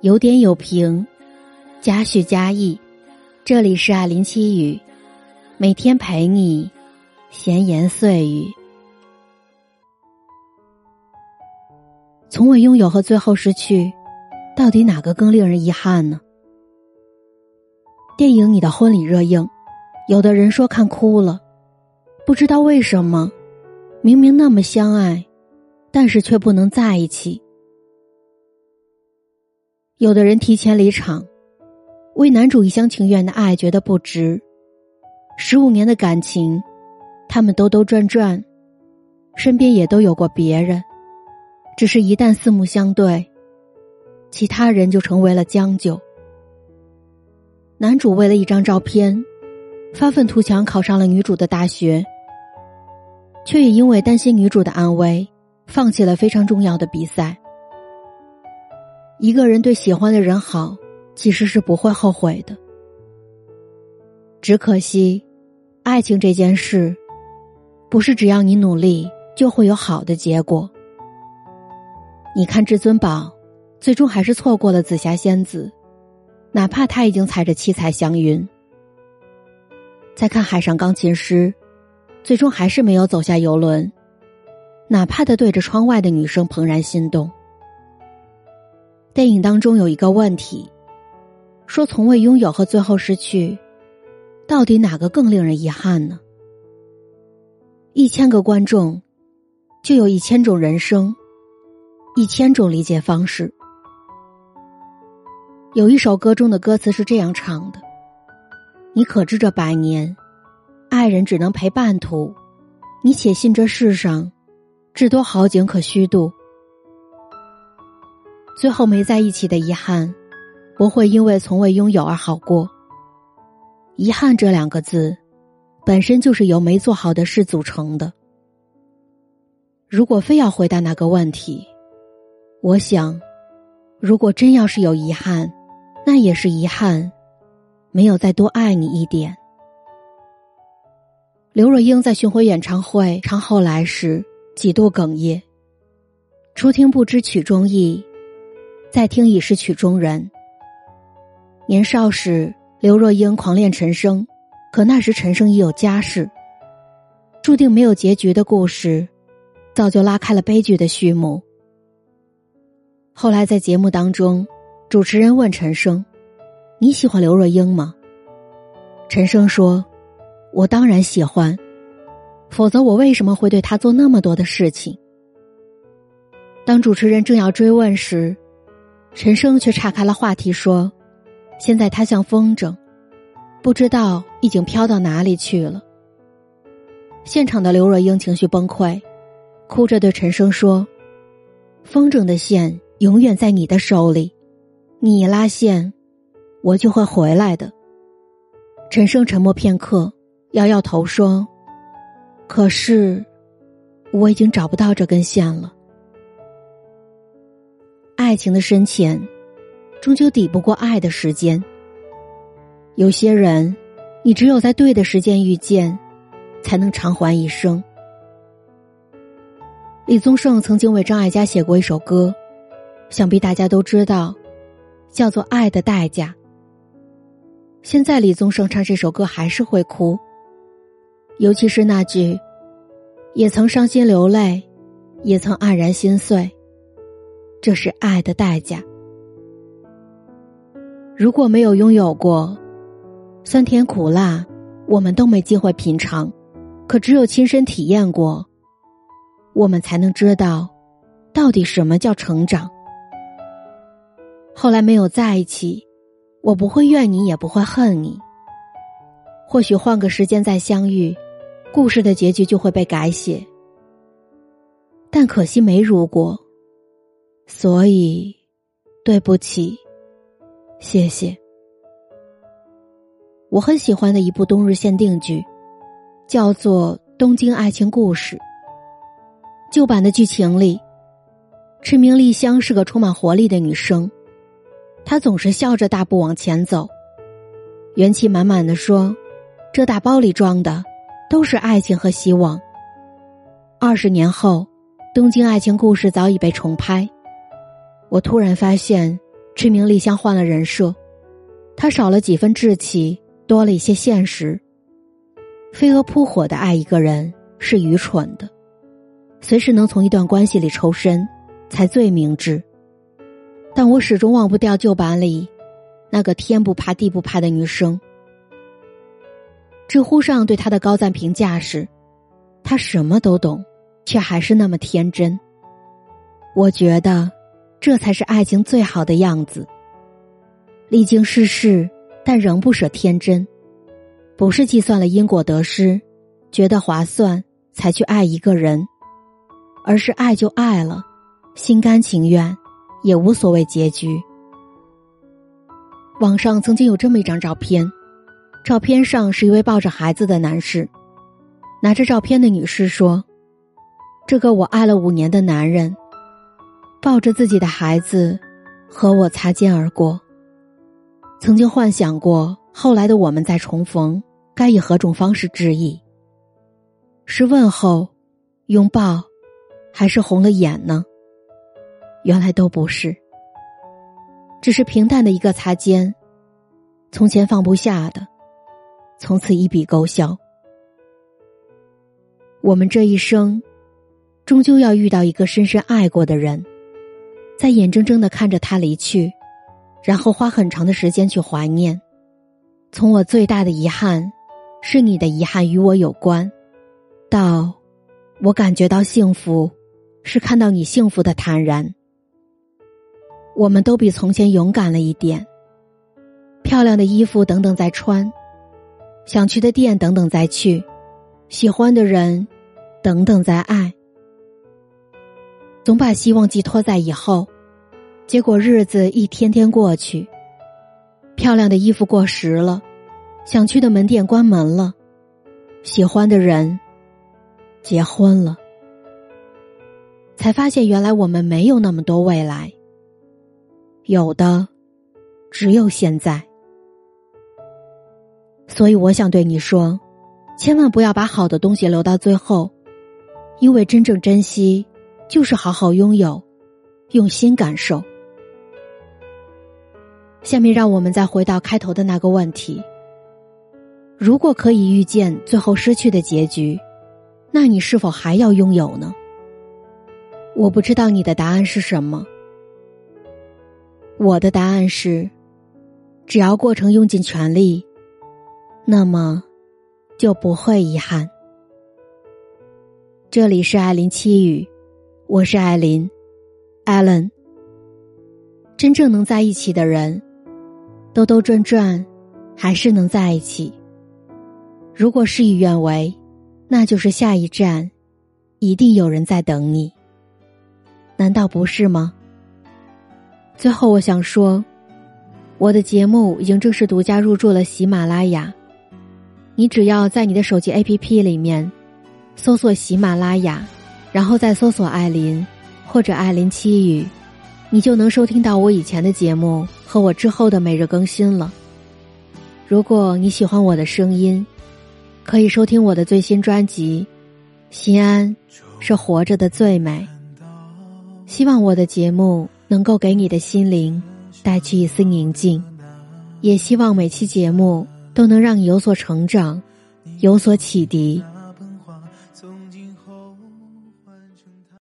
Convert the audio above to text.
有点有评，加叙加意。这里是爱林七语，每天陪你闲言碎语。从未拥有和最后失去，到底哪个更令人遗憾呢？电影《你的婚礼》热映，有的人说看哭了，不知道为什么，明明那么相爱，但是却不能在一起。有的人提前离场，为男主一厢情愿的爱觉得不值。十五年的感情，他们兜兜转转，身边也都有过别人，只是一旦四目相对，其他人就成为了将就。男主为了一张照片，发愤图强考上了女主的大学，却也因为担心女主的安危，放弃了非常重要的比赛。一个人对喜欢的人好，其实是不会后悔的。只可惜，爱情这件事，不是只要你努力就会有好的结果。你看至尊宝，最终还是错过了紫霞仙子，哪怕他已经踩着七彩祥云。再看海上钢琴师，最终还是没有走下游轮，哪怕他对着窗外的女生怦然心动。电影当中有一个问题，说从未拥有和最后失去，到底哪个更令人遗憾呢？一千个观众，就有一千种人生，一千种理解方式。有一首歌中的歌词是这样唱的：“你可知这百年，爱人只能陪半途？你且信这世上，至多好景可虚度。”最后没在一起的遗憾，不会因为从未拥有而好过。遗憾这两个字，本身就是由没做好的事组成的。如果非要回答那个问题，我想，如果真要是有遗憾，那也是遗憾，没有再多爱你一点。刘若英在巡回演唱会唱《后来》时，几度哽咽。初听不知曲中意。再听已是曲中人。年少时，刘若英狂恋陈升，可那时陈升已有家室，注定没有结局的故事，早就拉开了悲剧的序幕。后来在节目当中，主持人问陈升：“你喜欢刘若英吗？”陈升说：“我当然喜欢，否则我为什么会对她做那么多的事情？”当主持人正要追问时，陈升却岔开了话题说：“现在他像风筝，不知道已经飘到哪里去了。”现场的刘若英情绪崩溃，哭着对陈升说：“风筝的线永远在你的手里，你一拉线，我就会回来的。”陈升沉默片刻，摇摇头说：“可是，我已经找不到这根线了。”爱情的深浅，终究抵不过爱的时间。有些人，你只有在对的时间遇见，才能偿还一生。李宗盛曾经为张艾嘉写过一首歌，想必大家都知道，叫做《爱的代价》。现在李宗盛唱这首歌还是会哭，尤其是那句“也曾伤心流泪，也曾黯然心碎”。这是爱的代价。如果没有拥有过，酸甜苦辣，我们都没机会品尝。可只有亲身体验过，我们才能知道，到底什么叫成长。后来没有在一起，我不会怨你，也不会恨你。或许换个时间再相遇，故事的结局就会被改写。但可惜没如果。所以，对不起，谢谢。我很喜欢的一部冬日限定剧，叫做《东京爱情故事》。旧版的剧情里，赤名丽香是个充满活力的女生，她总是笑着大步往前走，元气满满的说：“这大包里装的都是爱情和希望。”二十年后，《东京爱情故事》早已被重拍。我突然发现，这名丽香换了人设，她少了几分稚气，多了一些现实。飞蛾扑火的爱一个人是愚蠢的，随时能从一段关系里抽身，才最明智。但我始终忘不掉旧版里那个天不怕地不怕的女生。知乎上对她的高赞评价是：她什么都懂，却还是那么天真。我觉得，这才是爱情最好的样子。历经世事，但仍不舍天真，不是计算了因果得失，觉得划算才去爱一个人，而是爱就爱了，心甘情愿。也无所谓结局。网上曾经有这么一张照片，照片上是一位抱着孩子的男士，拿着照片的女士说：“这个我爱了五年的男人，抱着自己的孩子和我擦肩而过。曾经幻想过后来的我们再重逢，该以何种方式致意？是问候、拥抱，还是红了眼呢？”原来都不是，只是平淡的一个擦肩。从前放不下的，从此一笔勾销。我们这一生，终究要遇到一个深深爱过的人，在眼睁睁的看着他离去，然后花很长的时间去怀念。从我最大的遗憾，是你的遗憾与我有关，到我感觉到幸福，是看到你幸福的坦然。我们都比从前勇敢了一点。漂亮的衣服等等再穿，想去的店等等再去，喜欢的人等等再爱。总把希望寄托在以后，结果日子一天天过去。漂亮的衣服过时了，想去的门店关门了，喜欢的人结婚了，才发现原来我们没有那么多未来。有的，只有现在。所以我想对你说，千万不要把好的东西留到最后，因为真正珍惜，就是好好拥有，用心感受。下面让我们再回到开头的那个问题：如果可以预见最后失去的结局，那你是否还要拥有呢？我不知道你的答案是什么。我的答案是，只要过程用尽全力，那么就不会遗憾。这里是艾琳七语，我是艾琳，艾伦。真正能在一起的人，兜兜转转，还是能在一起。如果事与愿违，那就是下一站，一定有人在等你。难道不是吗？最后，我想说，我的节目已经正式独家入驻了喜马拉雅。你只要在你的手机 APP 里面搜索喜马拉雅，然后再搜索艾琳或者艾琳七语，你就能收听到我以前的节目和我之后的每日更新了。如果你喜欢我的声音，可以收听我的最新专辑《心安是活着的最美》。希望我的节目。能够给你的心灵带去一丝宁静，也希望每期节目都能让你有所成长，有所启迪。